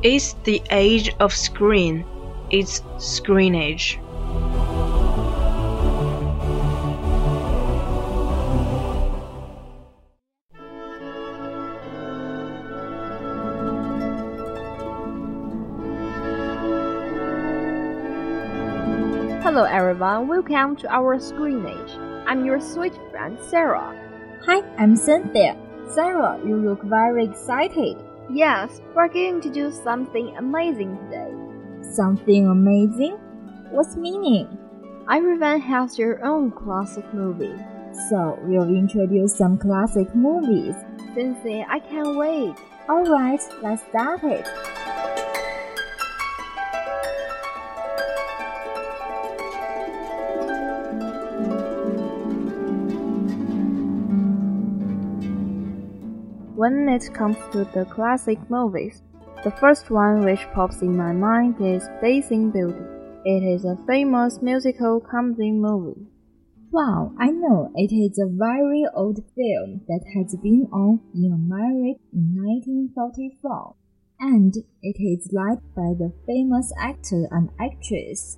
It's the age of screen. It's screen age. Hello everyone, welcome to our screenage. I'm your sweet friend Sarah. Hi, I'm Cynthia. Sarah, you look very excited. Yes, we're going to do something amazing today. Something amazing? What's meaning? Everyone has their own classic movie. So, we'll introduce some classic movies. Cynthia, I can't wait. Alright, let's start it. When it comes to the classic movies, the first one which pops in my mind is Dancing Beauty. It is a famous musical comedy movie. Wow, I know it is a very old film that has been on in America in 1944. And it is led by the famous actor and actress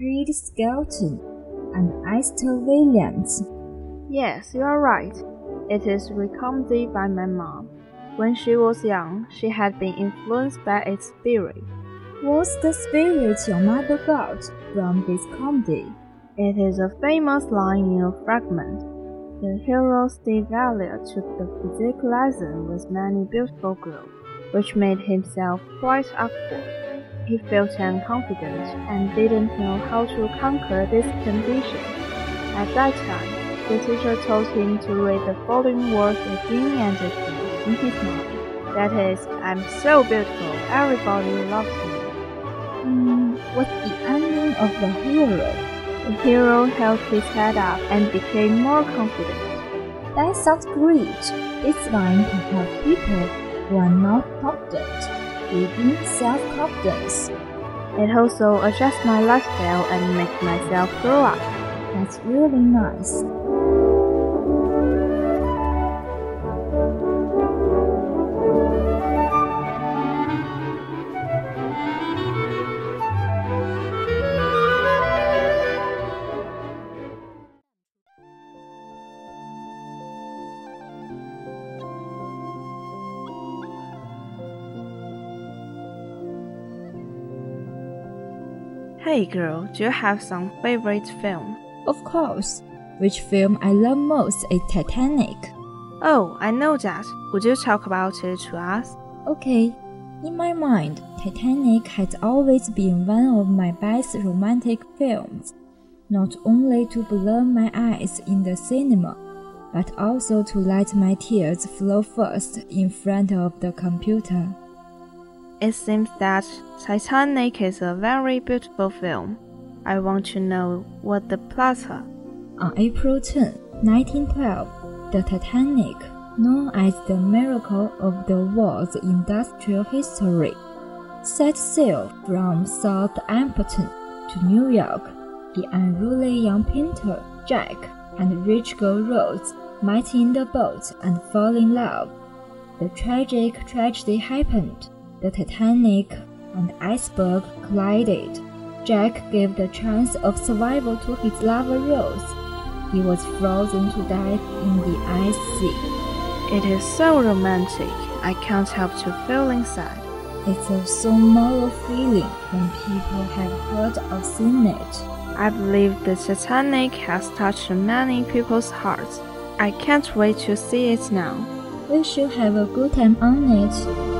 Red Skelton and Esther Williams. Yes, you are right. It is recommended by my mom. When she was young, she had been influenced by its spirit. What's the spirit your mother got from this comedy? It is a famous line in a fragment. The hero Steve Elliott took the physics lesson with many beautiful girls, which made himself quite awkward. He felt unconfident and didn't know how to conquer this condition. At that time, the teacher told him to read the following words again and again in his mind. That is, I'm so beautiful, everybody loves me. Hmm, what's the ending of the hero? The hero held his head up and became more confident. That sounds great. It's fine to help people who are not confident, regain self-confidence. It also adjusts my lifestyle and makes myself grow up. That's really nice. Hey girl, do you have some favorite film? Of course. Which film I love most is Titanic. Oh, I know that. Would you talk about it to us? Okay. In my mind, Titanic has always been one of my best romantic films. not only to blur my eyes in the cinema, but also to let my tears flow first in front of the computer. It seems that Titanic is a very beautiful film. I want to know what the plot are. On April 10, 1912, the Titanic, known as the miracle of the world's industrial history, set sail from Southampton to New York. The unruly young painter, Jack, and rich girl Rose met in the boat and fall in love. The tragic tragedy happened. The Titanic and iceberg collided. Jack gave the chance of survival to his lover Rose. He was frozen to death in the ice sea. It is so romantic. I can't help to feeling sad. It's a so moral feeling when people have heard or seen it. I believe the Titanic has touched many people's hearts. I can't wait to see it now. We should have a good time on it.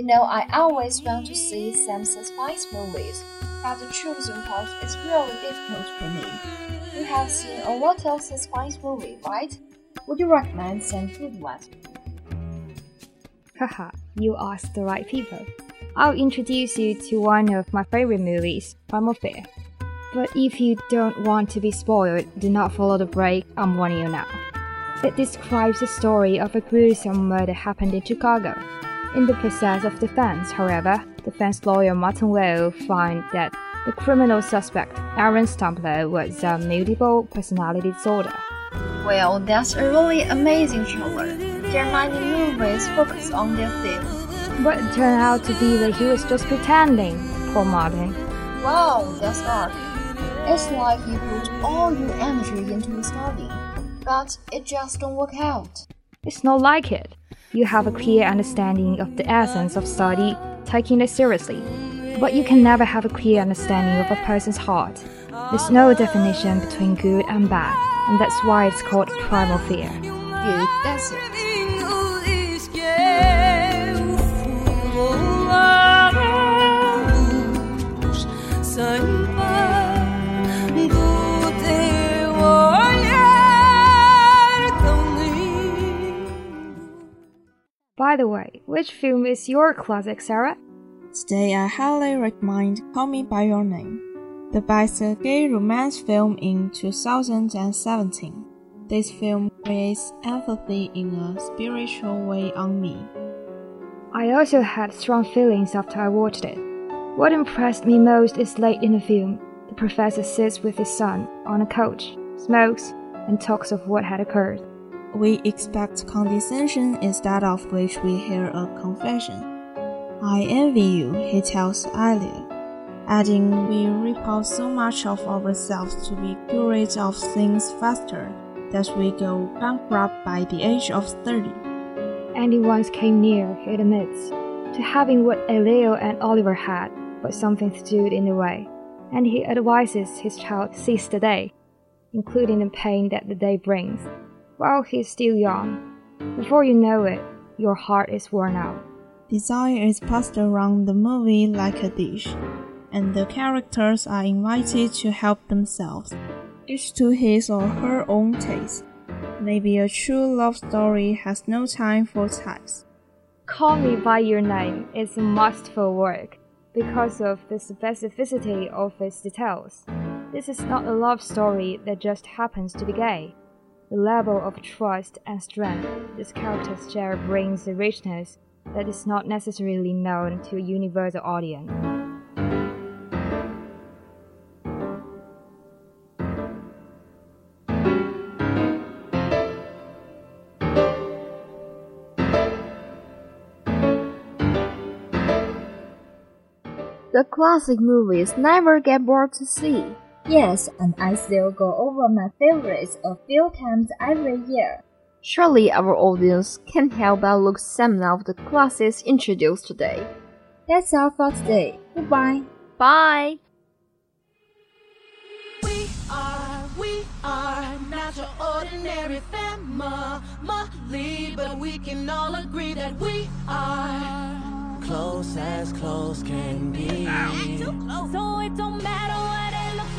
You know, I always want to see some suspense movies, but the choosing part is really difficult for me. You have seen a lot of suspense movies, right? Would you recommend some good ones? Haha, you asked the right people. I'll introduce you to one of my favorite movies, Primal Fear. But if you don't want to be spoiled, do not follow the break, I'm warning you now. It describes the story of a gruesome murder happened in Chicago. In the process of defense, however, defense lawyer Martin Vail found that the criminal suspect, Aaron Stampler, was a multiple personality disorder. Well, that's a really amazing trailer. There are many movies focused on their theme. But it turned out to be that he was just pretending, poor Martin. Wow, that's dark. It's like you put all your energy into studying, but it just don't work out. It's not like it you have a clear understanding of the essence of study, taking it seriously. But you can never have a clear understanding of a person's heart. There's no definition between good and bad, and that's why it's called primal fear. Good, that's By the way, which film is your classic, Sarah? Today I highly recommend Call Me By Your Name, the best gay romance film in 2017. This film creates empathy in a spiritual way on me. I also had strong feelings after I watched it. What impressed me most is late in the film, the professor sits with his son on a couch, smokes, and talks of what had occurred. We expect condescension instead of which we hear a confession. I envy you, he tells Elio, adding, We repel so much of ourselves to be curious of things faster that we go bankrupt by the age of 30. And Andy once came near, he admits, to having what Elio and Oliver had, but something stood in the way, and he advises his child seize the day, including the pain that the day brings while he's still young. Before you know it, your heart is worn out. Desire is passed around the movie like a dish, and the characters are invited to help themselves, each to his or her own taste. Maybe a true love story has no time for types. Call Me By Your Name is a masterful work because of the specificity of its details. This is not a love story that just happens to be gay. The level of trust and strength these characters share brings a richness that is not necessarily known to a universal audience. The classic movies never get bored to see. Yes, and I still go over my favorites a few times every year. Surely our audience can't help but look some of the classes introduced today. That's all for today. Goodbye. Bye. We are, we are not your ordinary family, but we can all agree that we are close as close can be. So it don't matter what it looks